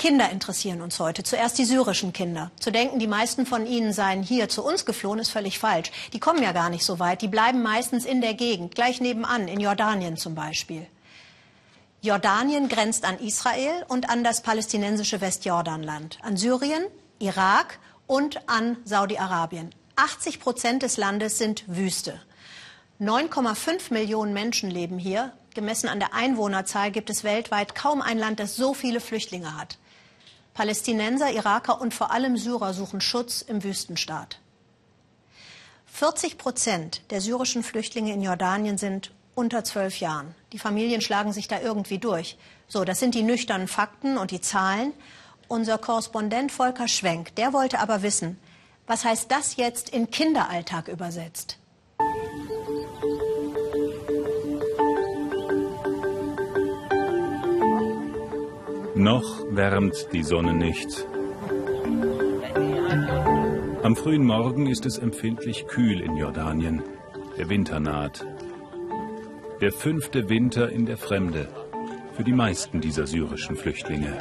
Kinder interessieren uns heute. Zuerst die syrischen Kinder. Zu denken, die meisten von ihnen seien hier zu uns geflohen, ist völlig falsch. Die kommen ja gar nicht so weit. Die bleiben meistens in der Gegend, gleich nebenan, in Jordanien zum Beispiel. Jordanien grenzt an Israel und an das palästinensische Westjordanland, an Syrien, Irak und an Saudi-Arabien. 80 Prozent des Landes sind Wüste. 9,5 Millionen Menschen leben hier. Gemessen an der Einwohnerzahl gibt es weltweit kaum ein Land, das so viele Flüchtlinge hat. Palästinenser, Iraker und vor allem Syrer suchen Schutz im Wüstenstaat. 40 Prozent der syrischen Flüchtlinge in Jordanien sind unter zwölf Jahren. Die Familien schlagen sich da irgendwie durch. So, das sind die nüchternen Fakten und die Zahlen. Unser Korrespondent Volker Schwenk, der wollte aber wissen, was heißt das jetzt in Kinderalltag übersetzt? Noch wärmt die Sonne nicht. Am frühen Morgen ist es empfindlich kühl in Jordanien. Der Winter naht. Der fünfte Winter in der Fremde für die meisten dieser syrischen Flüchtlinge.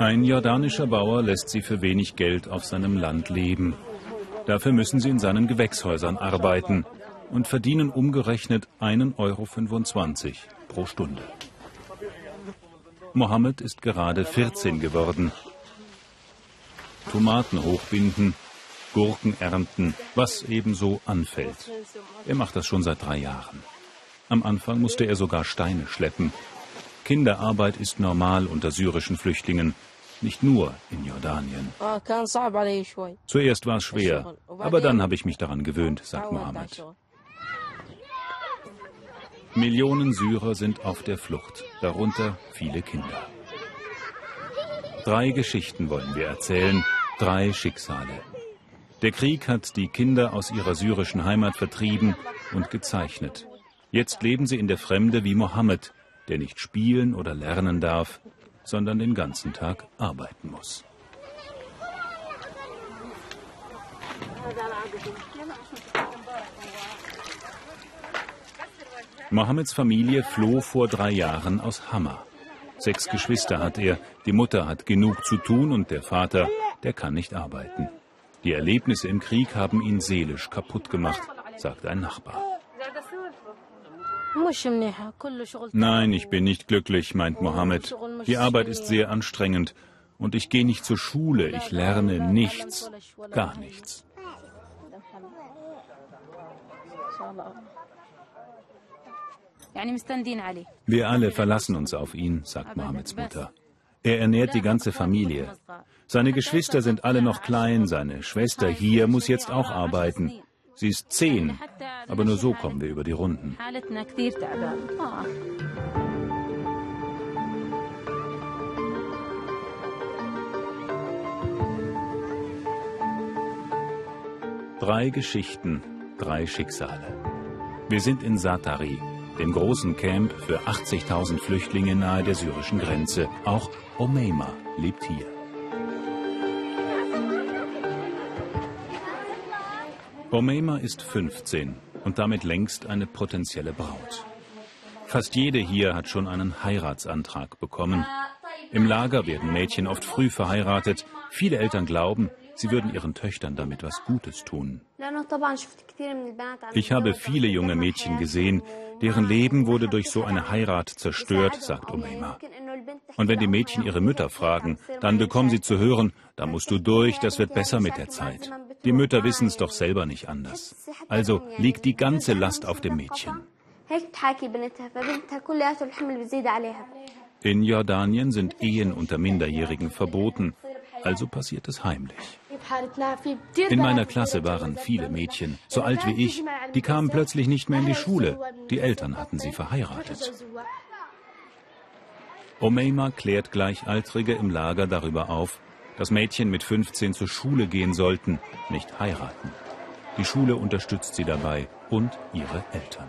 Ein jordanischer Bauer lässt sie für wenig Geld auf seinem Land leben. Dafür müssen sie in seinen Gewächshäusern arbeiten und verdienen umgerechnet 1,25 Euro pro Stunde. Mohammed ist gerade 14 geworden. Tomaten hochbinden, Gurken ernten, was ebenso anfällt. Er macht das schon seit drei Jahren. Am Anfang musste er sogar Steine schleppen. Kinderarbeit ist normal unter syrischen Flüchtlingen, nicht nur in Jordanien. Zuerst war es schwer, aber dann habe ich mich daran gewöhnt, sagt Mohammed. Millionen Syrer sind auf der Flucht, darunter viele Kinder. Drei Geschichten wollen wir erzählen, drei Schicksale. Der Krieg hat die Kinder aus ihrer syrischen Heimat vertrieben und gezeichnet. Jetzt leben sie in der Fremde wie Mohammed, der nicht spielen oder lernen darf, sondern den ganzen Tag arbeiten muss. Mohammeds Familie floh vor drei Jahren aus Hammer. Sechs Geschwister hat er, die Mutter hat genug zu tun und der Vater, der kann nicht arbeiten. Die Erlebnisse im Krieg haben ihn seelisch kaputt gemacht, sagt ein Nachbar. Nein, ich bin nicht glücklich, meint Mohammed. Die Arbeit ist sehr anstrengend und ich gehe nicht zur Schule, ich lerne nichts, gar nichts. Wir alle verlassen uns auf ihn, sagt Mohammeds Mutter. Er ernährt die ganze Familie. Seine Geschwister sind alle noch klein, seine Schwester hier muss jetzt auch arbeiten. Sie ist zehn, aber nur so kommen wir über die Runden. Drei Geschichten, drei Schicksale. Wir sind in Satari, dem großen Camp für 80.000 Flüchtlinge nahe der syrischen Grenze. Auch Omeima lebt hier. Omeima ist 15 und damit längst eine potenzielle Braut. Fast jede hier hat schon einen Heiratsantrag bekommen. Im Lager werden Mädchen oft früh verheiratet. Viele Eltern glauben, sie würden ihren Töchtern damit was Gutes tun. Ich habe viele junge Mädchen gesehen, deren Leben wurde durch so eine Heirat zerstört, sagt Umeima. Und wenn die Mädchen ihre Mütter fragen, dann bekommen sie zu hören, da musst du durch, das wird besser mit der Zeit. Die Mütter wissen es doch selber nicht anders. Also liegt die ganze Last auf dem Mädchen. In Jordanien sind Ehen unter Minderjährigen verboten, also passiert es heimlich. In meiner Klasse waren viele Mädchen, so alt wie ich, die kamen plötzlich nicht mehr in die Schule. Die Eltern hatten sie verheiratet. Omeima klärt Gleichaltrige im Lager darüber auf, dass Mädchen mit 15 zur Schule gehen sollten, nicht heiraten. Die Schule unterstützt sie dabei und ihre Eltern.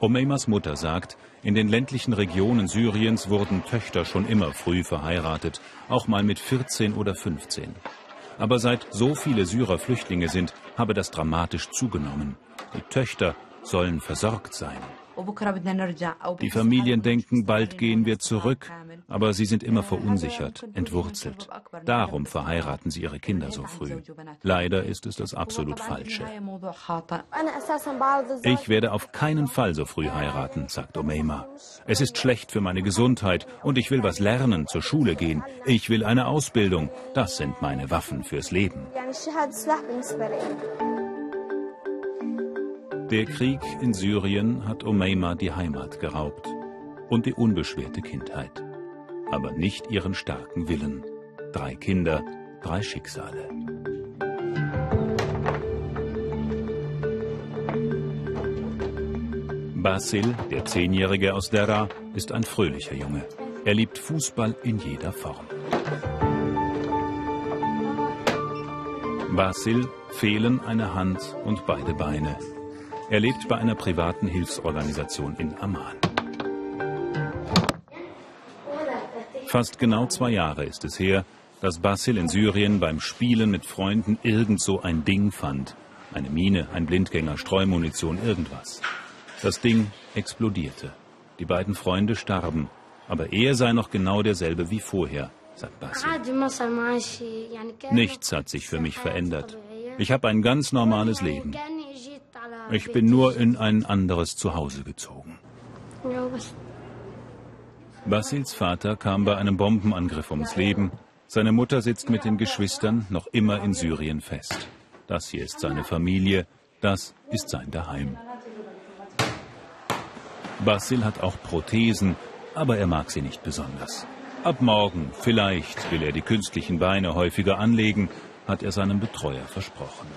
Omeimas Mutter sagt, in den ländlichen Regionen Syriens wurden Töchter schon immer früh verheiratet, auch mal mit 14 oder 15. Aber seit so viele Syrer Flüchtlinge sind, habe das dramatisch zugenommen. Die Töchter sollen versorgt sein. Die Familien denken, bald gehen wir zurück, aber sie sind immer verunsichert, entwurzelt. Darum verheiraten sie ihre Kinder so früh. Leider ist es das absolut Falsche. Ich werde auf keinen Fall so früh heiraten, sagt Omeima. Es ist schlecht für meine Gesundheit und ich will was lernen, zur Schule gehen. Ich will eine Ausbildung. Das sind meine Waffen fürs Leben. Der Krieg in Syrien hat Omeima die Heimat geraubt und die unbeschwerte Kindheit. Aber nicht ihren starken Willen. Drei Kinder, drei Schicksale. Basil, der Zehnjährige aus Dera, ist ein fröhlicher Junge. Er liebt Fußball in jeder Form. Basil fehlen eine Hand und beide Beine. Er lebt bei einer privaten Hilfsorganisation in Amman. Fast genau zwei Jahre ist es her, dass Basil in Syrien beim Spielen mit Freunden irgend so ein Ding fand. Eine Mine, ein Blindgänger, Streumunition, irgendwas. Das Ding explodierte. Die beiden Freunde starben. Aber er sei noch genau derselbe wie vorher, sagt Basil. Nichts hat sich für mich verändert. Ich habe ein ganz normales Leben. Ich bin nur in ein anderes Zuhause gezogen. Basils Vater kam bei einem Bombenangriff ums Leben. Seine Mutter sitzt mit den Geschwistern noch immer in Syrien fest. Das hier ist seine Familie, das ist sein Daheim. Basil hat auch Prothesen, aber er mag sie nicht besonders. Ab morgen, vielleicht, will er die künstlichen Beine häufiger anlegen, hat er seinem Betreuer versprochen.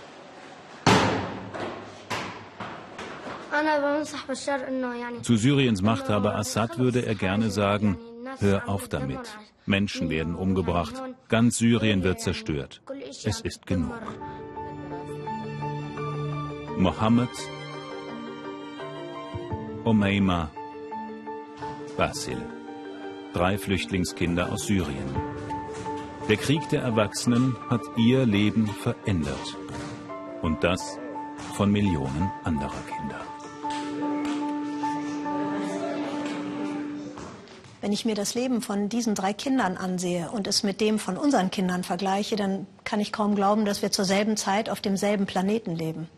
Zu Syriens Machthaber Assad würde er gerne sagen, hör auf damit. Menschen werden umgebracht, ganz Syrien wird zerstört. Es ist genug. Mohammed, Omeima, Basil. Drei Flüchtlingskinder aus Syrien. Der Krieg der Erwachsenen hat ihr Leben verändert. Und das von Millionen anderer Kinder. Wenn ich mir das Leben von diesen drei Kindern ansehe und es mit dem von unseren Kindern vergleiche, dann kann ich kaum glauben, dass wir zur selben Zeit auf demselben Planeten leben.